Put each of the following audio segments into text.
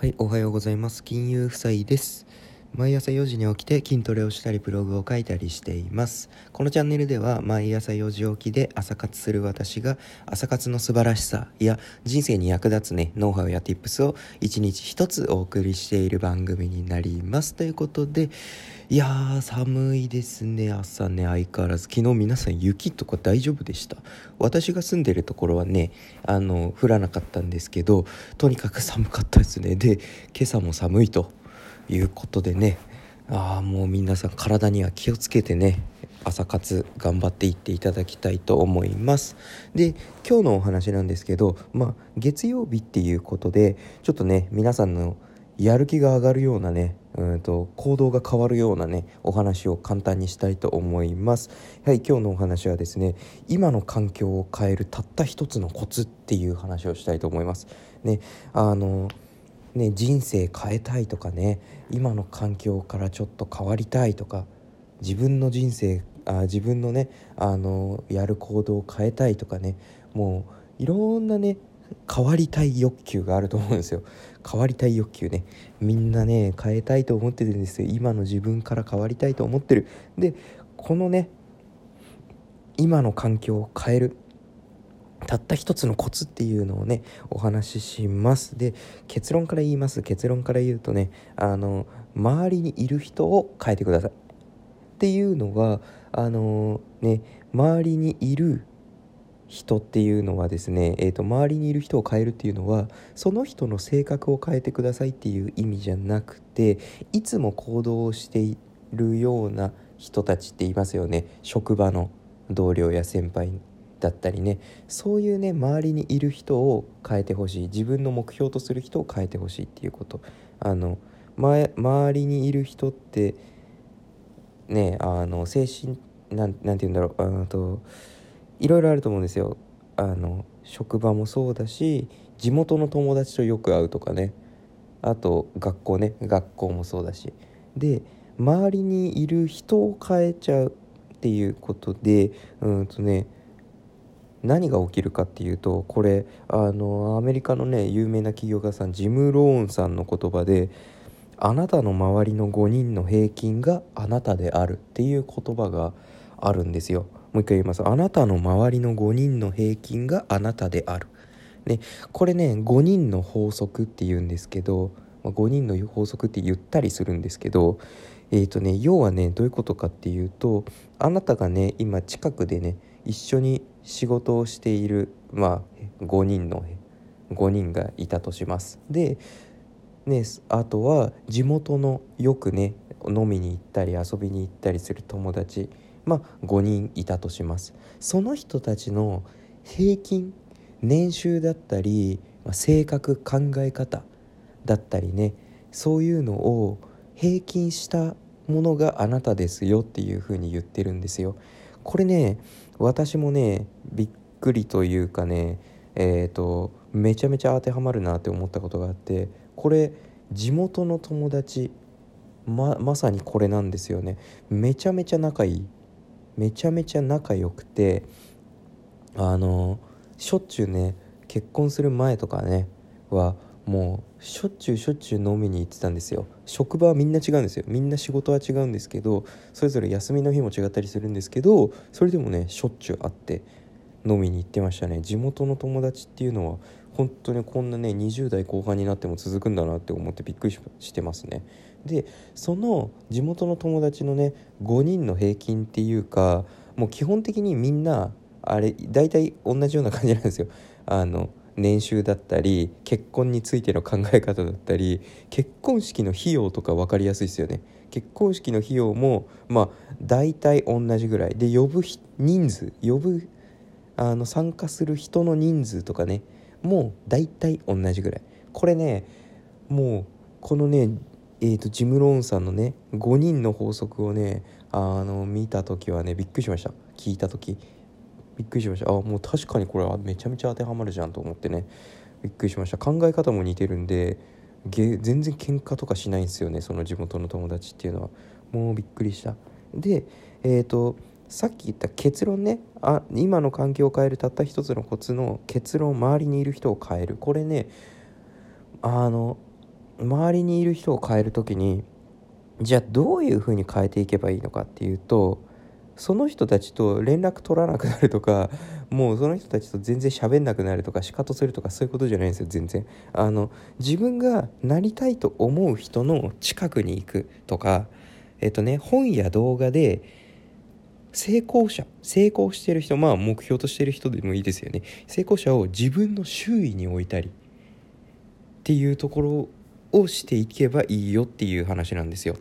はい、おはようございます。金融夫妻です。毎朝4時に起きて筋トレをしたりブログを書いたりしています。このチャンネルでは毎朝4時起きで朝活する私が朝活の素晴らしさや人生に役立つね、ノウハウや tips を一日一つお送りしている番組になります。ということで、いやー寒いですね、朝ね、相変わらず。昨日皆さん雪とか大丈夫でした？私が住んでるところはね、あの、降らなかったんですけど、とにかく寒かったですね。で、今朝も寒いということでね。ああもう皆さん体には気をつけてね。朝活頑張っていっていただきたいと思います。で今日のお話なんですけどまあ月曜日っていうことでちょっとね皆さんのやる気が上がるようなねうんと行動が変わるようなねお話を簡単にしたいと思います。はい今日のお話はですね今の環境を変えるたった一つのコツっていう話をしたいと思います。ねあのね、人生変えたいとかね今の環境からちょっと変わりたいとか自分の人生あ自分のねあのやる行動を変えたいとかねもういろんなね変わりたい欲求があると思うんですよ。変わりたい欲求ねみんなね変えたいと思ってるんですよ。今の自分から変わりたいと思ってる。でこのね今の環境を変える。たった一つのコツっていうのをねお話しします。で結論から言います。結論から言うとねあの周りにいる人を変えてください。っていうのはあのね周りにいる人っていうのはですね、えー、と周りにいる人を変えるっていうのはその人の性格を変えてくださいっていう意味じゃなくていつも行動をしているような人たちっていますよね。職場の同僚や先輩だったりねそういうね周りにいる人を変えてほしい。自分の目標とする人を変えてほしいっていうこと。あの、ま、周りにいる人ってねあの精神なんなんて言うんだろう。あといろいろあると思うんですよ。あの職場もそうだし地元の友達とよく会うとかね。あと学校ね学校もそうだし。で周りにいる人を変えちゃうっていうことでうんとね何が起きるかっていうとこれあのアメリカのね有名な起業家さんジム・ローンさんの言葉で「あなたの周りの5人の平均があなたである」っていう言葉があるんですよ。もう一回言います。あなたの周りの5人の平均があなたである。ね、これね5人の法則っていうんですけど、まあ、5人の法則って言ったりするんですけどえーとね、要はねどういうことかっていうとあなたがね今近くでね一緒に仕事をしている、まあ、5人の5人がいたとしますで、ね、あとは地元のよくね飲みに行ったり遊びに行ったりする友達まあ5人いたとしますその人たちの平均年収だったり、まあ、性格考え方だったりねそういうのを平均したものがあなたですよっていうふうに言ってるんですよ。これね私もねびっくりというかねえっ、ー、とめちゃめちゃ当てはまるなって思ったことがあってこれ地元の友達ままさにこれなんですよね。めちゃめちゃ仲いい。めちゃめちゃ仲良くてあのしょっちゅうね結婚する前とかねはもうしょっちゅうしょっちゅう飲みに行ってたんですよ。職場はみんな違うんですよ。みんな仕事は違うんですけどそれぞれ休みの日も違ったりするんですけどそれでもねしょっちゅう会って飲みに行ってましたね。地元の友達っていうのは本当にこんなね20代後半になっても続くんだなって思ってびっくりしてますね。でその地元の友達のね5人の平均っていうかもう基本的にみんなあれ大体同じような感じなんですよ。あの年収だったり結婚についての考え方だったり結婚式の費用とか分かりやすいですよね。結婚式の費用もまあ大体同じぐらい。で呼ぶ人数呼ぶあの参加する人の人数とかねもう大体同じぐらい。これねもうこのねえーと、ジム・ローンさんのね5人の法則をねあの見た時はねびっくりしました。聞いた時。びっくりしました。あもう確かにこれはめちゃめちゃ当てはまるじゃんと思ってね。びっくりしました。考え方も似てるんで全然喧嘩とかしないんですよねその地元の友達っていうのは。もうびっくりした。でえっ、ー、とさっき言った結論ね。あ今の環境を変えるたった一つのコツの結論周りにいる人を変える。これねあの周りにいる人を変える時にじゃあどういうふうに変えていけばいいのかっていうとその人たちと連絡取らなくなるとか もうその人たちと全然喋んなくなるとか仕方するとかそういうことじゃないんですよ全然あの自分がなりたいと思う人の近くに行くとかえっとね本や動画で成功者成功してる人まあ目標としてる人でもいいですよね成功者を自分の周囲に置いたりっていうところをしていけばいいよっていう話なんですよ。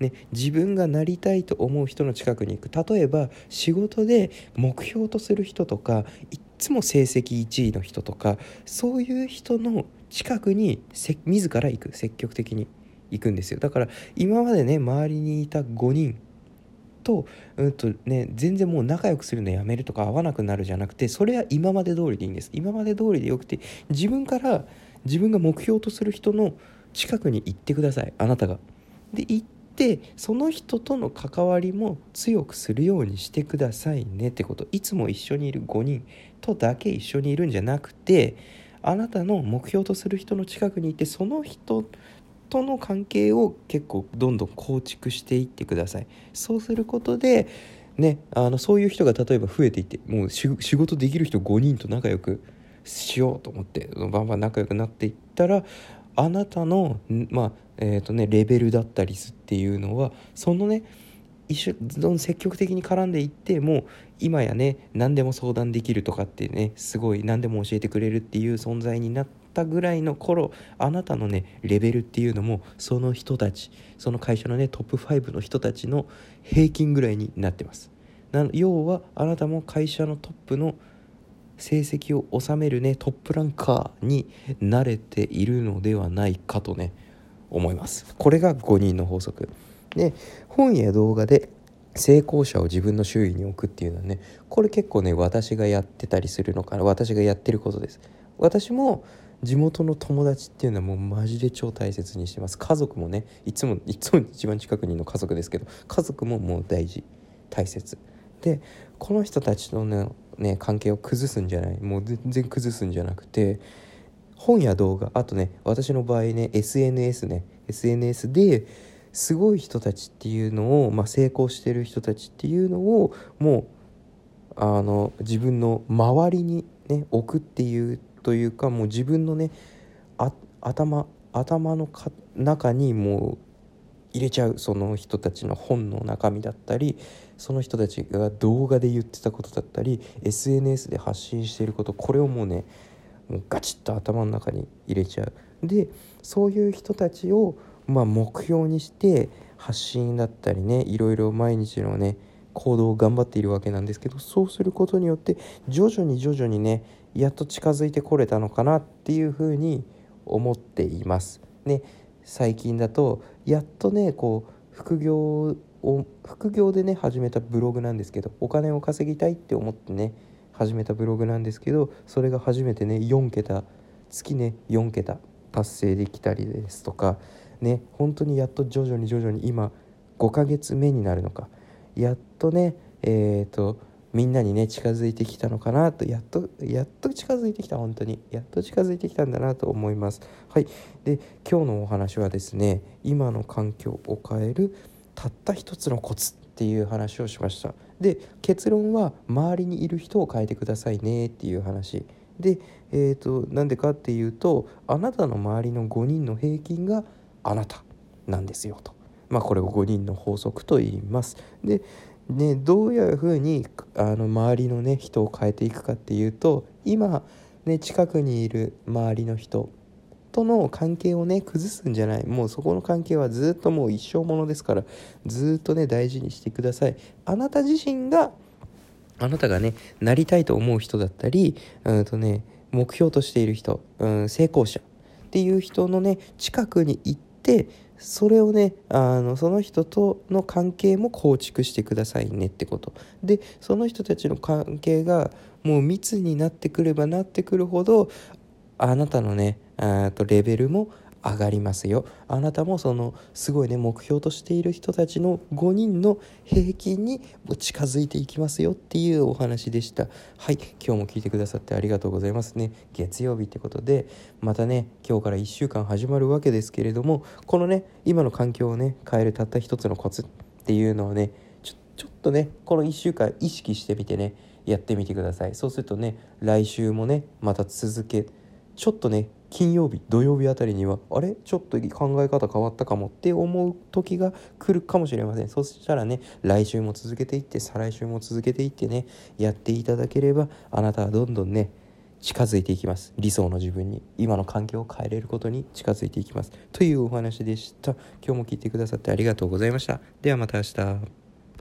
ね、自分がなりたいと思う人の近くに行く。例えば仕事で目標とする人とかいっつも成績1位の人とかそういう人の近くに自ら行く。積極的に行くんですよ。だから今までね周りにいた5人と,、うんとね、全然もう仲良くするのやめるとか合わなくなるじゃなくてそれは今まで通りでいいんです。今まで通りでよくて自分から自分が目標とする人の近くに行ってください。あなたが。で行ってその人との関わりも強くするようにしてくださいね。ってこと。いつも一緒にいる5人とだけ一緒にいるんじゃなくてあなたの目標とする人の近くにいてその人との関係を結構どんどん構築していってください。そうすることでねあのそういう人が例えば増えていってもう仕事できる人5人と仲良くしようと思ってバンバン仲良くなっていったらあなたのまあえーとね、レベルだったりすっていうのはそのね一緒どん積極的に絡んでいっても今やね何でも相談できるとかってねすごい何でも教えてくれるっていう存在になったぐらいの頃あなたのねレベルっていうのもその人たちその会社のねトップ5の人たちの平均ぐらいになってます。な要はあなたも会社のトップの成績を収めるねトップランカーに慣れているのではないかとね思います。これが5人の法則。で本や動画で成功者を自分の周囲に置くっていうのはねこれ結構ね私がやってたりするのかな私がやってることです。私も地元の友達っていうのはもうマジで超大切にしてます。家族もねいつもいつも一番近くにいるの家族ですけど家族ももう大事大切。でこの人たちのねね関係を崩すんじゃない。もう全然崩すんじゃなくて本や動画。あとね私の場合ね SNS ね。SNS ですごい人たちっていうのを、まあ、成功してる人たちっていうのをもうあの自分の周りにね置くっていうというかもう自分のね頭頭の中にもう入れちゃうその人たちの本の中身だったりその人たちが動画で言ってたことだったり SNS で発信していることこれをもうねもうガチッと頭の中に入れちゃうでそういう人たちをまあ目標にして発信だったりねいろいろ毎日のね行動を頑張っているわけなんですけどそうすることによって徐々に徐々にねやっと近づいてこれたのかなっていうふうに思っています。ね最近だとやっとねこう副業を副業でね始めたブログなんですけどお金を稼ぎたいって思ってね始めたブログなんですけどそれが初めてね4桁月ね4桁達成できたりですとかね本当にやっと徐々に徐々に今5ヶ月目になるのかやっとねえっ、ー、とみんなにね近づいてきたのかなとやっとやっと近づいてきた本当に。やっと近づいてきたんだなと思います。はい。で今日のお話はですね今の環境を変えるたった一つのコツっていう話をしました。で結論は周りにいる人を変えてくださいねっていう話。でえーと、なんでかっていうとあなたの周りの5人の平均があなたなんですよと。まあ、これを5人の法則と言います。でね、どういうふうにあの周りの、ね、人を変えていくかっていうと今、ね、近くにいる周りの人との関係をね崩すんじゃない。もうそこの関係はずっともう一生ものですからずっとね大事にしてください。あなた自身があなたがねなりたいと思う人だったりうんとね目標としている人、うん、成功者っていう人のね近くに行ってそれをねあのその人との関係も構築してくださいねってこと。でその人たちの関係がもう密になってくればなってくるほどあなたのねとレベルも上がりますよ。あなたもそのすごいね目標としている人たちの5人の平均に近づいていきますよっていうお話でした。はい今日も聞いてくださってありがとうございますね。月曜日ってことでまたね今日から1週間始まるわけですけれどもこのね今の環境をね変えるたった一つのコツっていうのをねちょちょっとねこの1週間意識してみてねやってみてください。そうするとね来週もねまた続けちょっとね金曜日土曜日あたりにはあれ？ちょっと考え方変わったかもって思う時が来るかもしれません。そしたらね来週も続けていって再来週も続けていってねやっていただければあなたはどんどんね近づいていきます。理想の自分に今の環境を変えれることに近づいていきます。というお話でした。今日も聞いてくださってありがとうございました。ではまた明日。